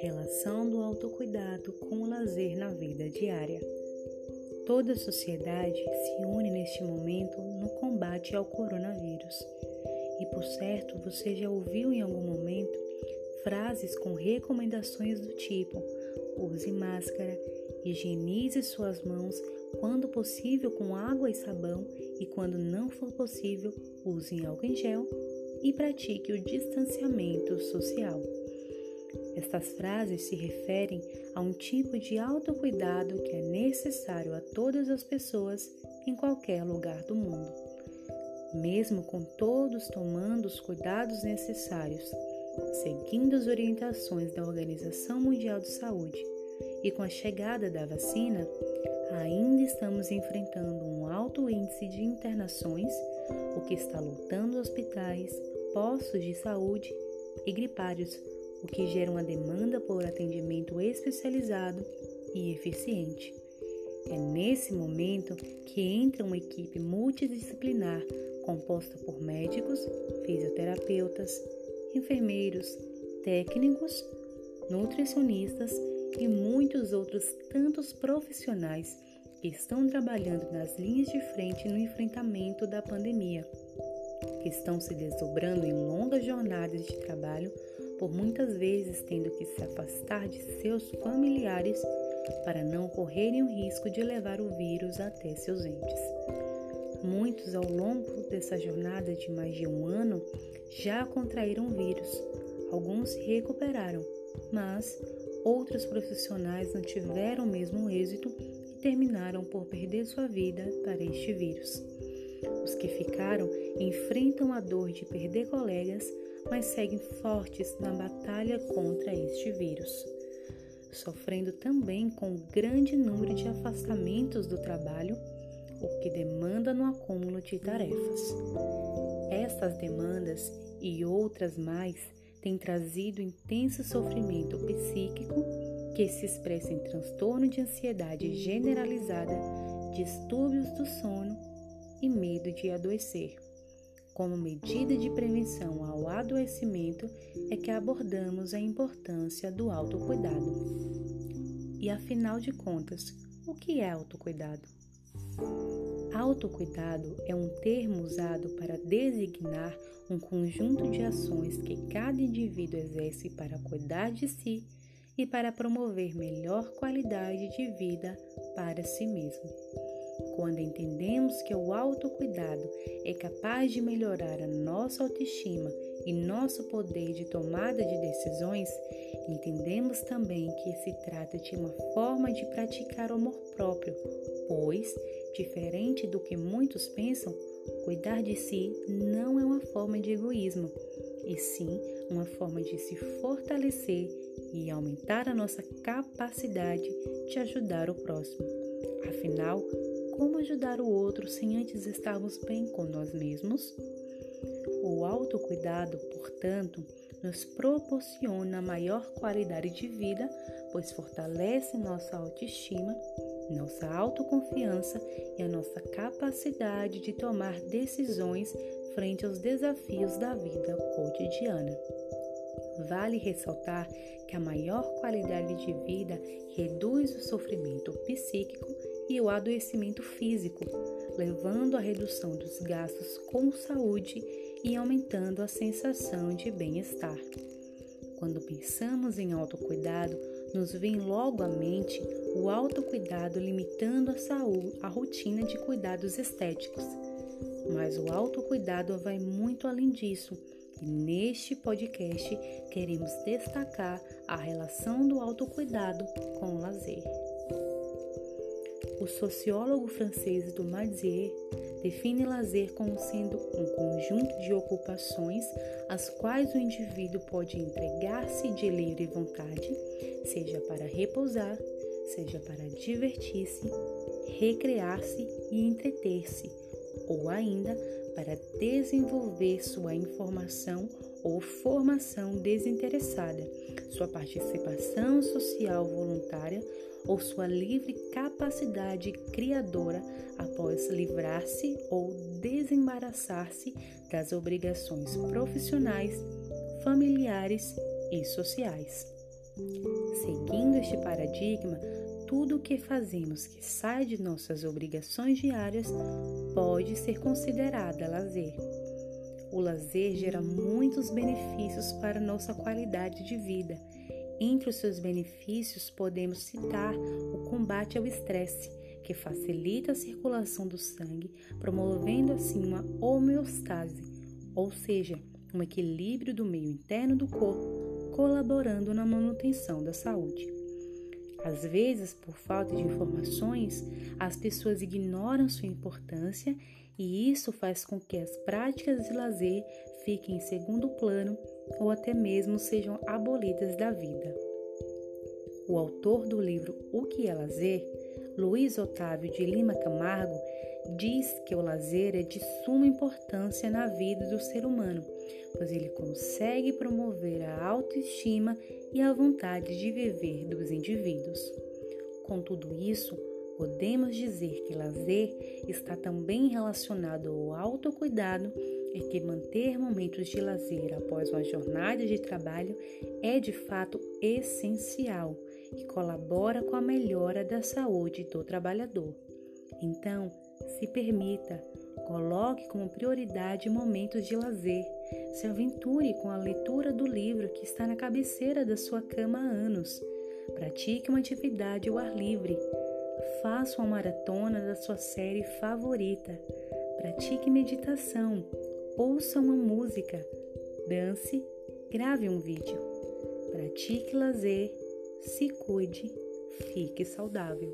Relação do autocuidado com o lazer na vida diária. Toda a sociedade se une neste momento no combate ao coronavírus. E por certo, você já ouviu em algum momento frases com recomendações do tipo: use máscara, higienize suas mãos quando possível com água e sabão e quando não for possível, use álcool em gel e pratique o distanciamento social. Estas frases se referem a um tipo de autocuidado que é necessário a todas as pessoas em qualquer lugar do mundo. Mesmo com todos tomando os cuidados necessários, seguindo as orientações da Organização Mundial de Saúde e com a chegada da vacina, ainda estamos enfrentando um alto índice de internações, o que está lotando hospitais, postos de saúde e gripários, o que gera uma demanda por atendimento especializado e eficiente. É nesse momento que entra uma equipe multidisciplinar composta por médicos, fisioterapeutas, enfermeiros, técnicos, nutricionistas e muitos outros tantos profissionais que estão trabalhando nas linhas de frente no enfrentamento da pandemia, que estão se desdobrando em longas jornadas de trabalho, por muitas vezes tendo que se afastar de seus familiares para não correrem o risco de levar o vírus até seus entes. Muitos, ao longo dessa jornada de mais de um ano, já contraíram o vírus. Alguns se recuperaram, mas outros profissionais não tiveram o mesmo êxito e terminaram por perder sua vida para este vírus. Os que ficaram enfrentam a dor de perder colegas, mas seguem fortes na batalha contra este vírus, sofrendo também com o grande número de afastamentos do trabalho o que demanda no acúmulo de tarefas. Essas demandas e outras mais têm trazido intenso sofrimento psíquico que se expressa em transtorno de ansiedade generalizada, distúrbios do sono e medo de adoecer. Como medida de prevenção ao adoecimento é que abordamos a importância do autocuidado. E afinal de contas, o que é autocuidado? Autocuidado é um termo usado para designar um conjunto de ações que cada indivíduo exerce para cuidar de si e para promover melhor qualidade de vida para si mesmo. Quando entendemos que o autocuidado é capaz de melhorar a nossa autoestima e nosso poder de tomada de decisões, entendemos também que se trata de uma forma de praticar o amor próprio, pois Diferente do que muitos pensam, cuidar de si não é uma forma de egoísmo, e sim uma forma de se fortalecer e aumentar a nossa capacidade de ajudar o próximo. Afinal, como ajudar o outro sem antes estarmos bem com nós mesmos? O autocuidado, portanto, nos proporciona maior qualidade de vida, pois fortalece nossa autoestima nossa autoconfiança e a nossa capacidade de tomar decisões frente aos desafios da vida cotidiana. Vale ressaltar que a maior qualidade de vida reduz o sofrimento psíquico e o adoecimento físico, levando à redução dos gastos com saúde e aumentando a sensação de bem-estar. Quando pensamos em autocuidado, nos vem logo à mente o autocuidado limitando a saúde, a rotina de cuidados estéticos. Mas o autocuidado vai muito além disso. E neste podcast queremos destacar a relação do autocuidado com o lazer. O sociólogo francês Dumazier define lazer como sendo um conjunto de ocupações às quais o indivíduo pode entregar-se de livre vontade, seja para repousar, seja para divertir-se, recrear-se e entreter-se, ou ainda para desenvolver sua informação ou formação desinteressada, sua participação social voluntária ou sua livre capacidade criadora após livrar-se ou desembaraçar-se das obrigações profissionais, familiares e sociais. Seguindo este paradigma, tudo o que fazemos que sai de nossas obrigações diárias pode ser considerado lazer. O lazer gera muitos benefícios para nossa qualidade de vida. Entre os seus benefícios, podemos citar o combate ao estresse, que facilita a circulação do sangue, promovendo assim uma homeostase, ou seja, um equilíbrio do meio interno do corpo, colaborando na manutenção da saúde. Às vezes, por falta de informações, as pessoas ignoram sua importância e isso faz com que as práticas de lazer fiquem em segundo plano ou até mesmo sejam abolidas da vida. O autor do livro O que é Lazer, Luiz Otávio de Lima Camargo, diz que o lazer é de suma importância na vida do ser humano, pois ele consegue promover a autoestima e a vontade de viver dos indivíduos. Com tudo isso, Podemos dizer que lazer está também relacionado ao autocuidado e que manter momentos de lazer após uma jornada de trabalho é de fato essencial e colabora com a melhora da saúde do trabalhador. Então, se permita, coloque como prioridade momentos de lazer. Se aventure com a leitura do livro que está na cabeceira da sua cama há anos. Pratique uma atividade ao ar livre Faça uma maratona da sua série favorita. Pratique meditação. Ouça uma música. Dance. Grave um vídeo. Pratique lazer. Se cuide. Fique saudável.